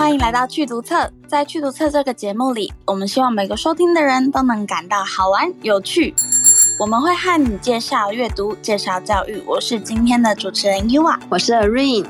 欢迎来到趣读册，在趣读册这个节目里，我们希望每个收听的人都能感到好玩有趣。我们会和你介绍阅读，介绍教育。我是今天的主持人 Yua，我是 Rain。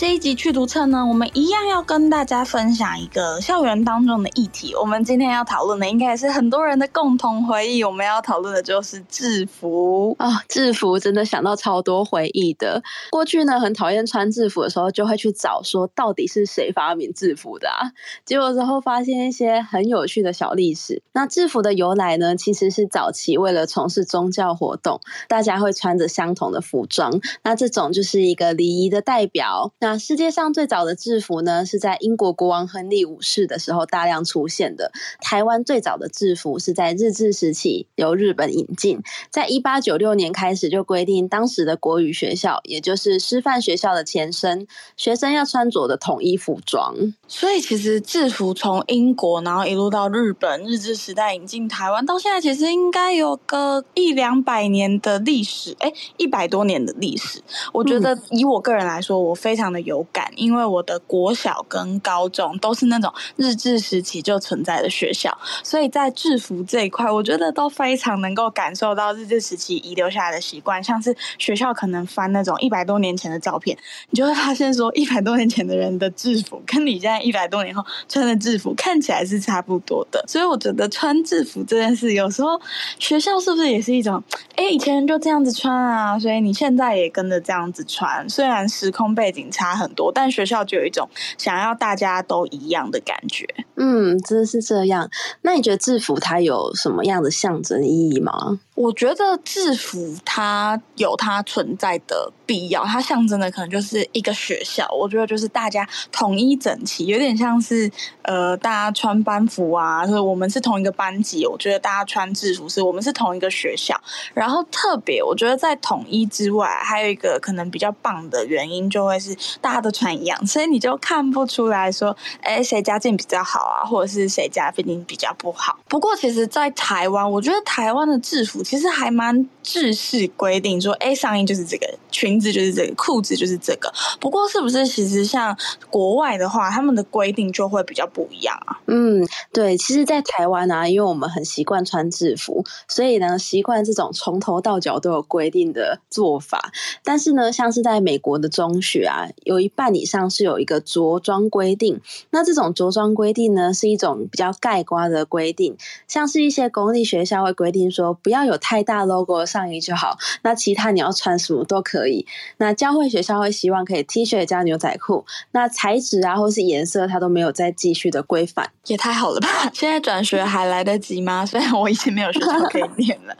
这一集去读册呢，我们一样要跟大家分享一个校园当中的议题。我们今天要讨论的，应该也是很多人的共同回忆。我们要讨论的就是制服啊、哦，制服真的想到超多回忆的。过去呢，很讨厌穿制服的时候，就会去找说到底是谁发明制服的啊？结果之后发现一些很有趣的小历史。那制服的由来呢，其实是早期为了从事宗教活动，大家会穿着相同的服装。那这种就是一个礼仪的代表。那世界上最早的制服呢，是在英国国王亨利五世的时候大量出现的。台湾最早的制服是在日治时期由日本引进，在一八九六年开始就规定，当时的国语学校，也就是师范学校的前身，学生要穿着的统一服装。所以其实制服从英国，然后一路到日本，日治时代引进台湾，到现在其实应该有个一两百年的历史，哎，一百多年的历史。我觉得以我个人来说，我非常的有感。因为我的国小跟高中都是那种日治时期就存在的学校，所以在制服这一块，我觉得都非常能够感受到日治时期遗留下来的习惯。像是学校可能翻那种一百多年前的照片，你就会发现说，一百多年前的人的制服跟你现在一百多年后穿的制服看起来是差不多的。所以我觉得穿制服这件事，有时候学校是不是也是一种，哎，以前就这样子穿啊，所以你现在也跟着这样子穿，虽然时空背景差很多。但学校就有一种想要大家都一样的感觉，嗯，真的是这样。那你觉得制服它有什么样的象征意义吗？我觉得制服它有它存在的必要，它象征的可能就是一个学校。我觉得就是大家统一整齐，有点像是呃，大家穿班服啊，就是我们是同一个班级。我觉得大家穿制服是我们是同一个学校。然后特别，我觉得在统一之外，还有一个可能比较棒的原因，就会是大家都穿一样，所以你就看不出来说，哎，谁家境比较好啊，或者是谁家毕竟比较不好。不过，其实，在台湾，我觉得台湾的制服。其实还蛮制式规定，说，哎，上衣就是这个，裙子就是这个，裤子就是这个。不过，是不是其实像国外的话，他们的规定就会比较不一样啊？嗯，对，其实，在台湾啊，因为我们很习惯穿制服，所以呢，习惯这种从头到脚都有规定的做法。但是呢，像是在美国的中学啊，有一半以上是有一个着装规定。那这种着装规定呢，是一种比较概括的规定，像是一些公立学校会规定说，不要有太大 logo 的上衣就好，那其他你要穿什么都可以。那教会学校会希望可以 T 恤加牛仔裤，那材质啊或是颜色它都没有再继续的规范，也太好了吧？现在转学还来得及吗？虽然我已经没有学校可以 念了，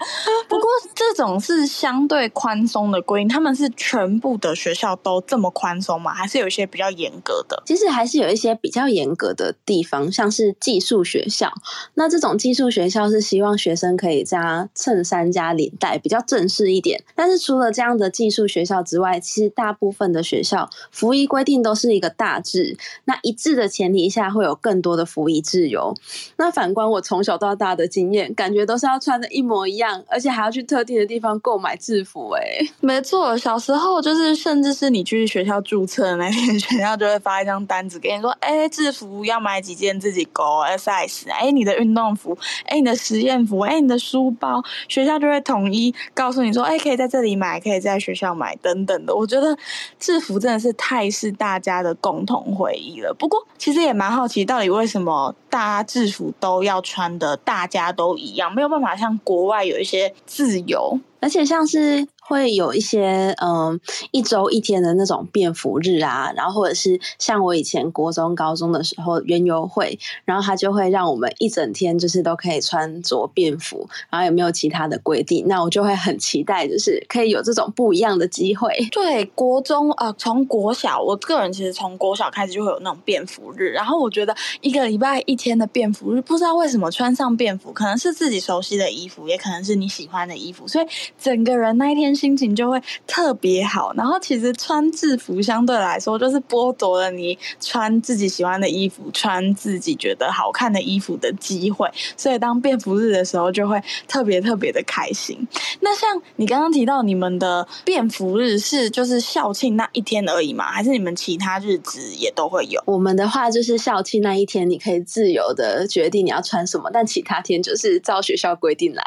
不过这种是相对宽松的规定，他们是全部的学校都这么宽松吗？还是有一些比较严格的？其实还是有一些比较严格的地方，像是寄宿学校。那这种寄宿学校是希望学生可以加衬衫。加领带比较正式一点，但是除了这样的寄宿学校校之外，其实大部分的学校服仪规定都是一个大致。那一致的前提下，会有更多的服仪自由。那反观我从小到大的经验，感觉都是要穿的一模一样，而且还要去特定的地方购买制服。哎，没错，小时候就是，甚至是你去学校注册那天，学校就会发一张单子给你说，哎，制服要买几件自己勾 s i z 哎，你的运动服，哎，你的实验服，哎，你的书包。学校就会统一告诉你说，哎，可以在这里买，可以在学校买，等等的。我觉得制服真的是太是大家的共同回忆了。不过，其实也蛮好奇，到底为什么大家制服都要穿的大家都一样，没有办法像国外有一些自由，而且像是。会有一些嗯，一周一天的那种便服日啊，然后或者是像我以前国中、高中的时候园游会，然后他就会让我们一整天就是都可以穿着便服，然后也没有其他的规定，那我就会很期待，就是可以有这种不一样的机会。对，国中啊、呃，从国小，我个人其实从国小开始就会有那种便服日，然后我觉得一个礼拜一天的便服日，不知道为什么穿上便服，可能是自己熟悉的衣服，也可能是你喜欢的衣服，所以整个人那一天。心情就会特别好。然后其实穿制服相对来说就是剥夺了你穿自己喜欢的衣服、穿自己觉得好看的衣服的机会。所以当便服日的时候，就会特别特别的开心。那像你刚刚提到你们的便服日是就是校庆那一天而已吗？还是你们其他日子也都会有？我们的话就是校庆那一天，你可以自由的决定你要穿什么，但其他天就是照学校规定来，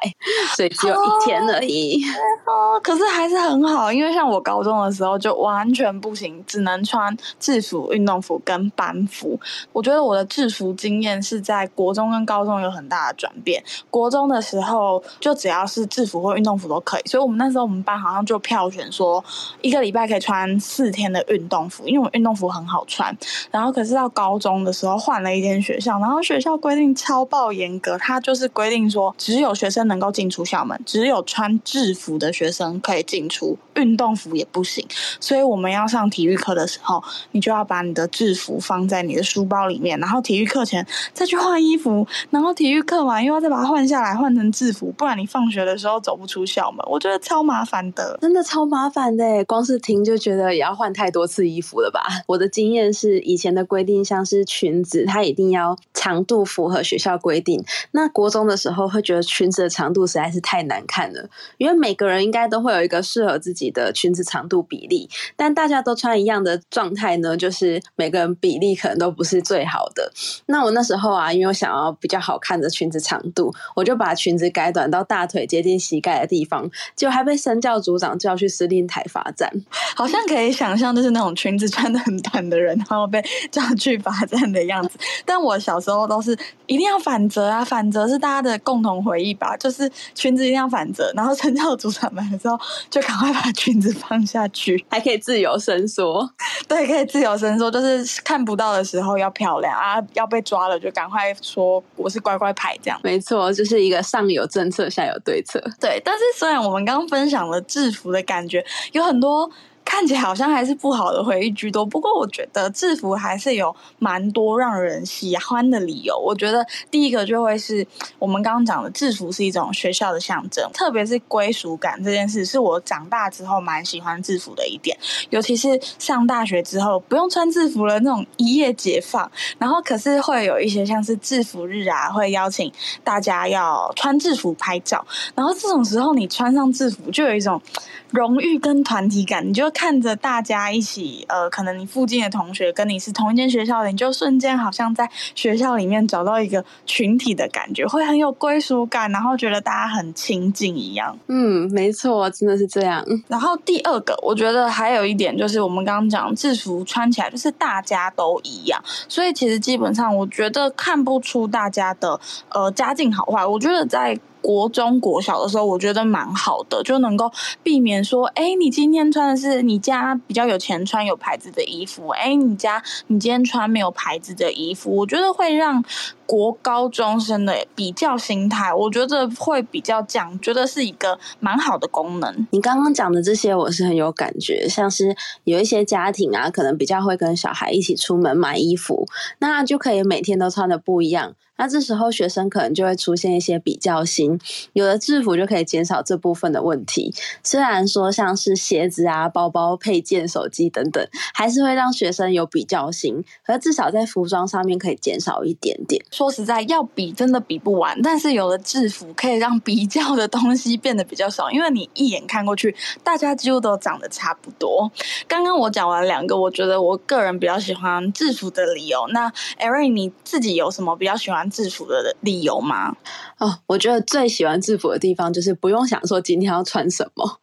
所以只有一天而已。哦，可是还是很好，因为像我高中的时候就完全不行，只能穿制服、运动服跟班服。我觉得我的制服经验是在国中跟高中有很大的转变。国中的时候就只要是制服或运动服都可以，所以我们那时候我们班好像就票选说一个礼拜可以穿四天的运动服，因为我运动服很好穿。然后可是到高中的时候换了一间学校，然后学校规定超爆严格，它就是规定说只有学生能够进出校门，只有穿制制服的学生可以进出，运动服也不行。所以我们要上体育课的时候，你就要把你的制服放在你的书包里面，然后体育课前再去换衣服，然后体育课完又要再把它换下来换成制服，不然你放学的时候走不出校门。我觉得超麻烦的，真的超麻烦的，光是听就觉得也要换太多次衣服了吧？我的经验是以前的规定，像是裙子，它一定要长度符合学校规定。那国中的时候会觉得裙子的长度实在是太难看了，因为每个人应该都会有一个适合自己的裙子长度比例，但大家都穿一样的状态呢，就是每个人比例可能都不是最好的。那我那时候啊，因为我想要比较好看的裙子长度，我就把裙子改短到大腿接近膝盖的地方，结果还被生教组长叫去司令台罚站。好像可以想象，就是那种裙子穿得很短的人，然后被叫去罚站的样子。但我小时候都是一定要反折啊，反折是大家的共同回忆吧，就是裙子一定要反折，然后生教组长来的时候就赶快把裙子放下去，还可以自由伸缩。对，可以自由伸缩，就是看不到的时候要漂亮啊，要被抓了就赶快说我是乖乖牌这样。没错，就是一个上有政策，下有对策。对，但是虽然我们刚刚分享了制服的感觉，有很多。看起来好像还是不好的回忆居多，不过我觉得制服还是有蛮多让人喜欢的理由。我觉得第一个就会是我们刚刚讲的制服是一种学校的象征，特别是归属感这件事，是我长大之后蛮喜欢制服的一点。尤其是上大学之后不用穿制服了，那种一夜解放，然后可是会有一些像是制服日啊，会邀请大家要穿制服拍照，然后这种时候你穿上制服就有一种荣誉跟团体感，你就。看着大家一起，呃，可能你附近的同学跟你是同一间学校的，你就瞬间好像在学校里面找到一个群体的感觉，会很有归属感，然后觉得大家很亲近一样。嗯，没错，真的是这样。然后第二个，我觉得还有一点就是，我们刚刚讲制服穿起来就是大家都一样，所以其实基本上我觉得看不出大家的呃家境好坏。我觉得在。国中、国小的时候，我觉得蛮好的，就能够避免说，哎，你今天穿的是你家比较有钱穿有牌子的衣服，哎，你家你今天穿没有牌子的衣服，我觉得会让国高中生的比较心态，我觉得会比较讲，觉得是一个蛮好的功能。你刚刚讲的这些，我是很有感觉，像是有一些家庭啊，可能比较会跟小孩一起出门买衣服，那就可以每天都穿的不一样。那这时候学生可能就会出现一些比较心，有了制服就可以减少这部分的问题。虽然说像是鞋子啊、包包、配件、手机等等，还是会让学生有比较心，可至少在服装上面可以减少一点点。说实在，要比真的比不完，但是有了制服可以让比较的东西变得比较少，因为你一眼看过去，大家几乎都长得差不多。刚刚我讲完两个，我觉得我个人比较喜欢制服的理由。那 Erin 你自己有什么比较喜欢制服的理由吗？哦，我觉得最喜欢制服的地方就是不用想说今天要穿什么。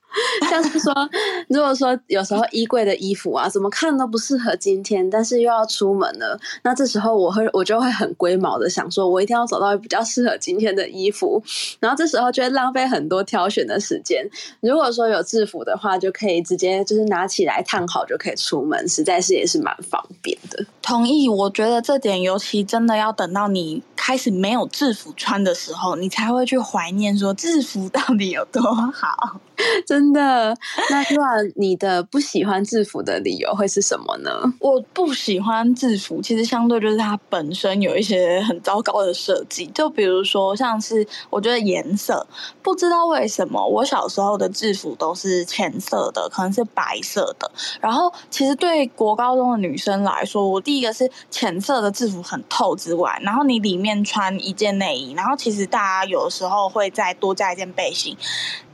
像是说，如果说有时候衣柜的衣服啊，怎么看都不适合今天，但是又要出门了，那这时候我会我就会很龟毛的想说，我一定要找到比较适合今天的衣服，然后这时候就会浪费很多挑选的时间。如果说有制服的话，就可以直接就是拿起来烫好就可以出门，实在是也是蛮方便的。同意，我觉得这点尤其真的要等到你开始没有制服穿的时候，你才会去怀念说制服到底有多好。真的。那不然你的不喜欢制服的理由会是什么呢？我不喜欢制服，其实相对就是它本身有一些很糟糕的设计，就比如说像是我觉得颜色，不知道为什么我小时候的制服都是浅色的，可能是白色的。然后其实对国高中的女生来说，我第一个是浅色的制服很透之外，然后你里面穿一件内衣，然后其实大家有的时候会再多加一件背心。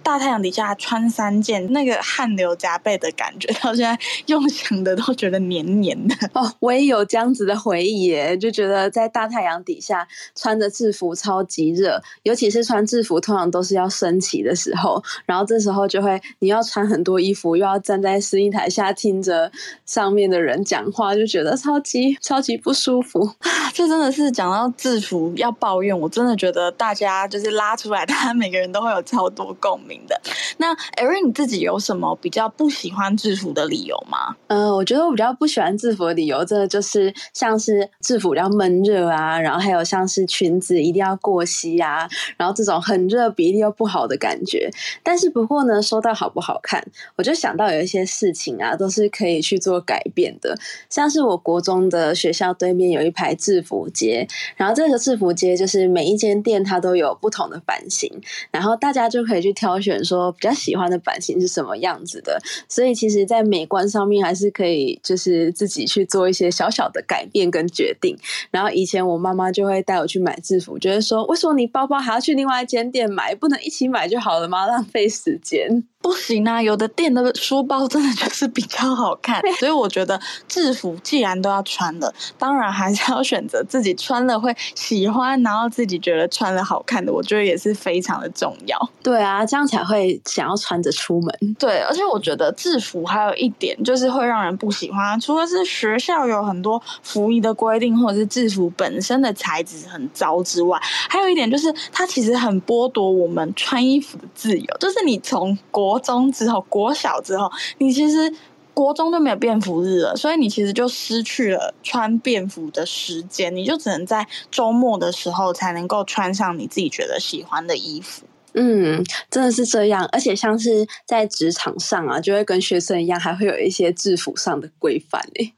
大太阳底下穿三件，那个汗流浃背的感觉，到现在用想的都觉得黏黏的哦。我也有这样子的回忆耶，就觉得在大太阳底下穿着制服超级热，尤其是穿制服通常都是要升旗的时候，然后这时候就会你要穿很多衣服，又要站在司令台下听着上面的人讲话，就觉得超级 超级不舒服啊！这真的是讲到制服要抱怨，我真的觉得大家就是拉出来，大家每个人都会有超多共鸣。的那 Erin 你自己有什么比较不喜欢制服的理由吗？嗯、我觉得我比较不喜欢制服的理由，真的就是像是制服比较闷热啊，然后还有像是裙子一定要过膝啊，然后这种很热比例又不好的感觉。但是不过呢，说到好不好看，我就想到有一些事情啊，都是可以去做改变的。像是我国中的学校对面有一排制服街，然后这个制服街就是每一间店它都有不同的版型，然后大家就可以去挑选。选说比较喜欢的版型是什么样子的，所以其实，在美观上面还是可以，就是自己去做一些小小的改变跟决定。然后以前我妈妈就会带我去买制服，觉得说，为什么你包包还要去另外一间店买，不能一起买就好了吗？浪费时间。不行啊，有的店的书包真的就是比较好看，所以我觉得制服既然都要穿的，当然还是要选择自己穿了会喜欢，然后自己觉得穿了好看的，我觉得也是非常的重要。对啊，这样才会想要穿着出门。对，而且我觉得制服还有一点就是会让人不喜欢，除了是学校有很多服仪的规定，或者是制服本身的材质很糟之外，还有一点就是它其实很剥夺我们穿衣服的自由，就是你从国中之后，国小之后，你其实国中就没有便服日了，所以你其实就失去了穿便服的时间，你就只能在周末的时候才能够穿上你自己觉得喜欢的衣服。嗯，真的是这样，而且像是在职场上啊，就会跟学生一样，还会有一些制服上的规范诶。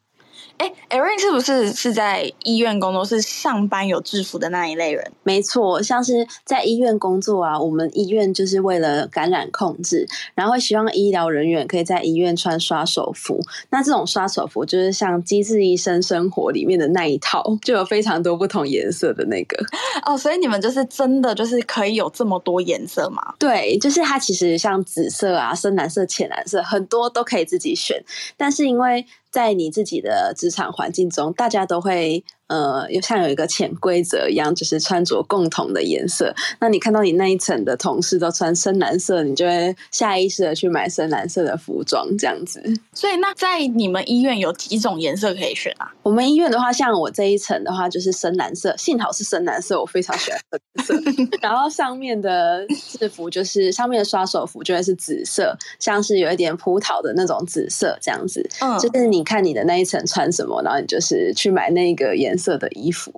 哎，Erin 是不是是在医院工作，是上班有制服的那一类人？没错，像是在医院工作啊，我们医院就是为了感染控制，然后希望医疗人员可以在医院穿刷手服。那这种刷手服就是像《机智医生生活》里面的那一套，就有非常多不同颜色的那个。哦，所以你们就是真的就是可以有这么多颜色吗？对，就是它其实像紫色啊、深蓝色、浅蓝色，很多都可以自己选，但是因为在你自己的职场环境中，大家都会。呃，又像有一个潜规则一样，就是穿着共同的颜色。那你看到你那一层的同事都穿深蓝色，你就会下意识的去买深蓝色的服装，这样子。所以，那在你们医院有几种颜色可以选啊？我们医院的话，像我这一层的话，就是深蓝色，幸好是深蓝色，我非常喜欢这个颜色。然后上面的制服就是上面的刷手服就会是紫色，像是有一点葡萄的那种紫色，这样子。嗯，就是你看你的那一层穿什么，然后你就是去买那个颜色的衣服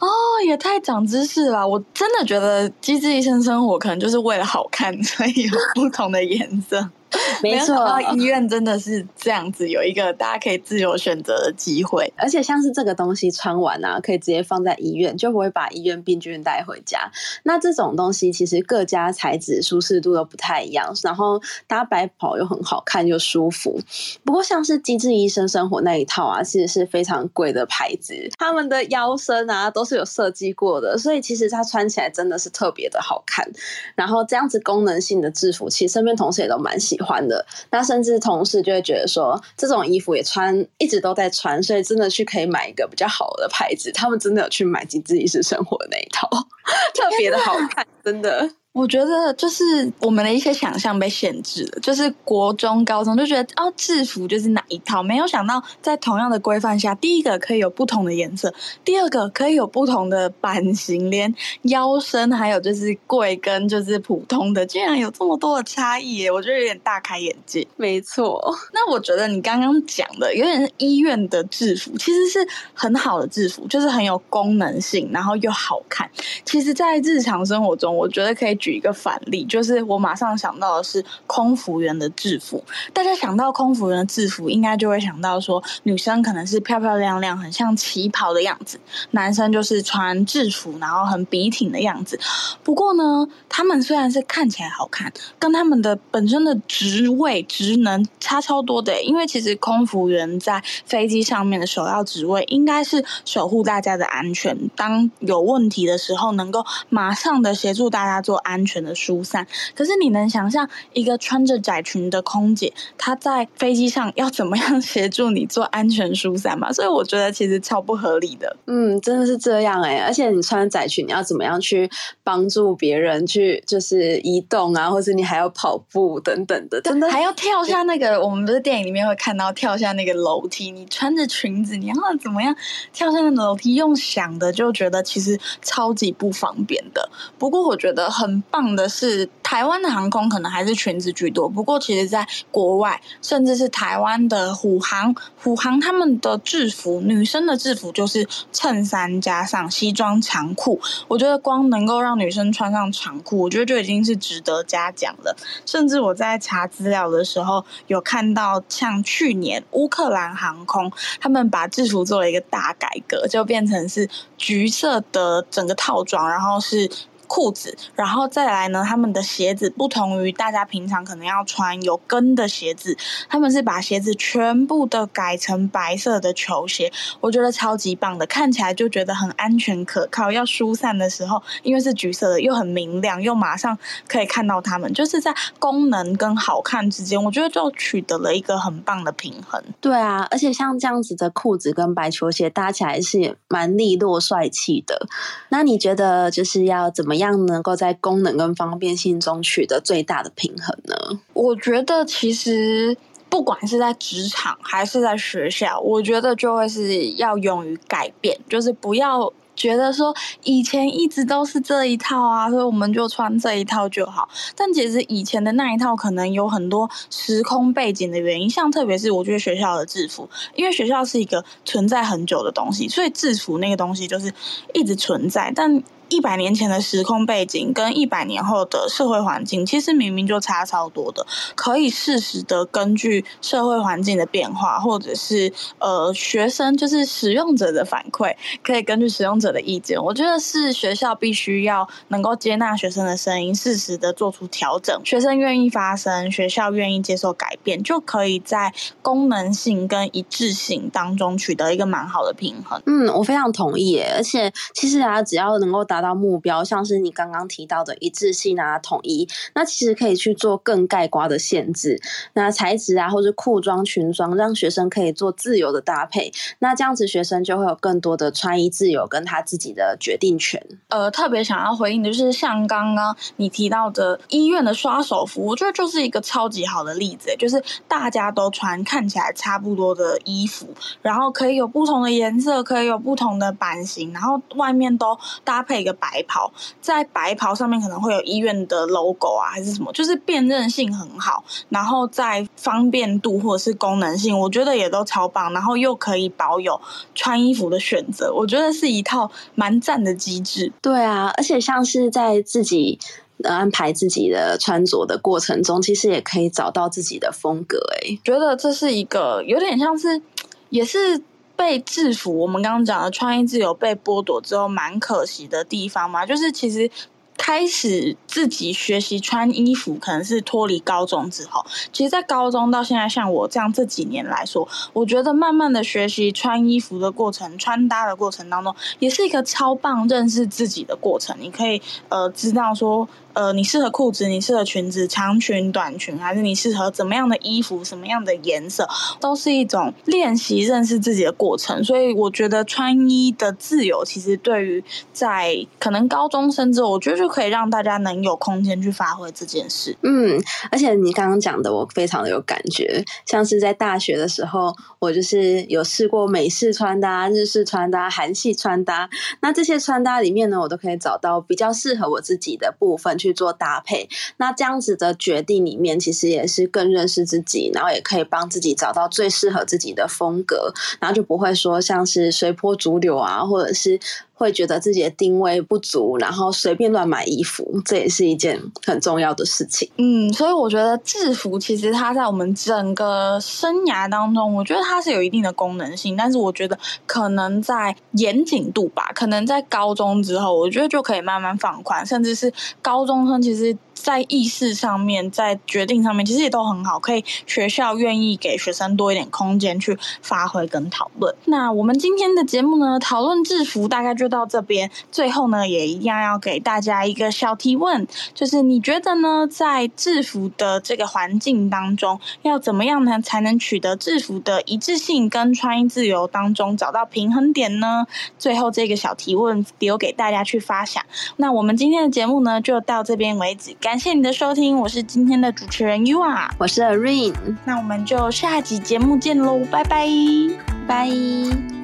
哦，也太长知识了！我真的觉得《机智医生生活》可能就是为了好看，所以有不同的颜色。没错，医院真的是这样子，有一个大家可以自由选择的机会。而且像是这个东西穿完啊，可以直接放在医院，就不会把医院病菌带回家。那这种东西其实各家材质舒适度都不太一样，然后搭白袍又很好看又舒服。不过像是机智医生生活那一套啊，其实是非常贵的牌子，他们的腰身啊都是有设计过的，所以其实它穿起来真的是特别的好看。然后这样子功能性的制服，其实身边同事也都蛮喜喜。欢的，那甚至同事就会觉得说，这种衣服也穿，一直都在穿，所以真的去可以买一个比较好的牌子。他们真的有去买《极致衣食生活》那一套，特别的好看，真的。我觉得就是我们的一些想象被限制了，就是国中、高中就觉得哦，制服就是哪一套，没有想到在同样的规范下，第一个可以有不同的颜色，第二个可以有不同的版型，连腰身还有就是贵跟就是普通的，竟然有这么多的差异耶！我觉得有点大开眼界。没错，那我觉得你刚刚讲的有点医院的制服，其实是很好的制服，就是很有功能性，然后又好看。其实，在日常生活中，我觉得可以。举一个反例，就是我马上想到的是空服员的制服。大家想到空服员的制服，应该就会想到说，女生可能是漂漂亮亮，很像旗袍的样子；男生就是穿制服，然后很笔挺的样子。不过呢，他们虽然是看起来好看，跟他们的本身的职位职能差超多的。因为其实空服员在飞机上面的首要职位，应该是守护大家的安全。当有问题的时候，能够马上的协助大家做安全的疏散。可是你能想象一个穿着窄裙的空姐，她在飞机上要怎么样 协助你做安全疏散吗？所以我觉得其实超不合理的。嗯，真的是这样哎、欸。而且你穿窄裙，你要怎么样去帮助别人去就是移动啊，或者你还要跑步等等的，真的还要跳下那个。我们不是电影里面会看到跳下那个楼梯，你穿着裙子，你要怎么样跳下那个楼梯？用想的就觉得其实超级不方便的。不过我觉得很棒的是，台湾的航空可能还是裙子居多。不过其实，在国外，甚至是台湾的虎航，虎航他们的制服，女生的制服就是衬衫加上西装长裤。我觉得光能够让女生穿上长裤，我觉得就已经是值得嘉奖了。甚至我在查资料的时候，有看到像去年乌克兰航空，他们把制服做了一个大改革，就变成是橘色的整个套装，然后是。裤子，然后再来呢，他们的鞋子不同于大家平常可能要穿有跟的鞋子，他们是把鞋子全部的改成白色的球鞋，我觉得超级棒的，看起来就觉得很安全可靠。要疏散的时候，因为是橘色的，又很明亮，又马上可以看到他们，就是在功能跟好看之间，我觉得就取得了一个很棒的平衡。对啊，而且像这样子的裤子跟白球鞋搭起来是蛮利落帅气的。那你觉得就是要怎么样能够在功能跟方便性中取得最大的平衡呢？我觉得其实不管是在职场还是在学校，我觉得就会是要勇于改变，就是不要觉得说以前一直都是这一套啊，所以我们就穿这一套就好。但其实以前的那一套可能有很多时空背景的原因，像特别是我觉得学校的制服，因为学校是一个存在很久的东西，所以制服那个东西就是一直存在，但。一百年前的时空背景跟一百年后的社会环境，其实明明就差超多的。可以适时的根据社会环境的变化，或者是呃学生就是使用者的反馈，可以根据使用者的意见，我觉得是学校必须要能够接纳学生的声音，适时的做出调整。学生愿意发声，学校愿意接受改变，就可以在功能性跟一致性当中取得一个蛮好的平衡。嗯，我非常同意。而且其实啊，只要能够达。达到目标，像是你刚刚提到的一致性啊、统一，那其实可以去做更概刮的限制。那材质啊，或是裤装、裙装，让学生可以做自由的搭配。那这样子，学生就会有更多的穿衣自由跟他自己的决定权。呃，特别想要回应的就是像刚刚你提到的医院的刷手服，我觉得就是一个超级好的例子，就是大家都穿看起来差不多的衣服，然后可以有不同的颜色，可以有不同的版型，然后外面都搭配。一个白袍，在白袍上面可能会有医院的 logo 啊，还是什么，就是辨认性很好，然后在方便度或者是功能性，我觉得也都超棒，然后又可以保有穿衣服的选择，我觉得是一套蛮赞的机制。对啊，而且像是在自己安排自己的穿着的过程中，其实也可以找到自己的风格。哎，觉得这是一个有点像是，也是。被制服，我们刚刚讲的穿衣自由被剥夺之后，蛮可惜的地方嘛，就是其实开始自己学习穿衣服，可能是脱离高中之后。其实，在高中到现在，像我这样这几年来说，我觉得慢慢的学习穿衣服的过程、穿搭的过程当中，也是一个超棒认识自己的过程。你可以呃知道说。呃，你适合裤子，你适合裙子，长裙、短裙，还是你适合怎么样的衣服，什么样的颜色，都是一种练习认识自己的过程。所以我觉得穿衣的自由，其实对于在可能高中生之后，我觉得就可以让大家能有空间去发挥这件事。嗯，而且你刚刚讲的，我非常的有感觉，像是在大学的时候，我就是有试过美式穿搭、日式穿搭、韩系穿搭，那这些穿搭里面呢，我都可以找到比较适合我自己的部分去做搭配，那这样子的决定里面，其实也是更认识自己，然后也可以帮自己找到最适合自己的风格，然后就不会说像是随波逐流啊，或者是会觉得自己的定位不足，然后随便乱买衣服，这也是一件很重要的事情。嗯，所以我觉得制服其实它在我们整个生涯当中，我觉得它是有一定的功能性，但是我觉得可能在严谨度吧，可能在高中之后，我觉得就可以慢慢放宽，甚至是高中生其实。在意识上面，在决定上面，其实也都很好，可以学校愿意给学生多一点空间去发挥跟讨论。那我们今天的节目呢，讨论制服大概就到这边。最后呢，也一样要给大家一个小提问，就是你觉得呢，在制服的这个环境当中，要怎么样呢，才能取得制服的一致性跟穿衣自由当中找到平衡点呢？最后这个小提问留给大家去发想。那我们今天的节目呢，就到这边为止。感谢你的收听，我是今天的主持人 Yua，我是 A R I N，那我们就下集节目见喽，拜拜，拜。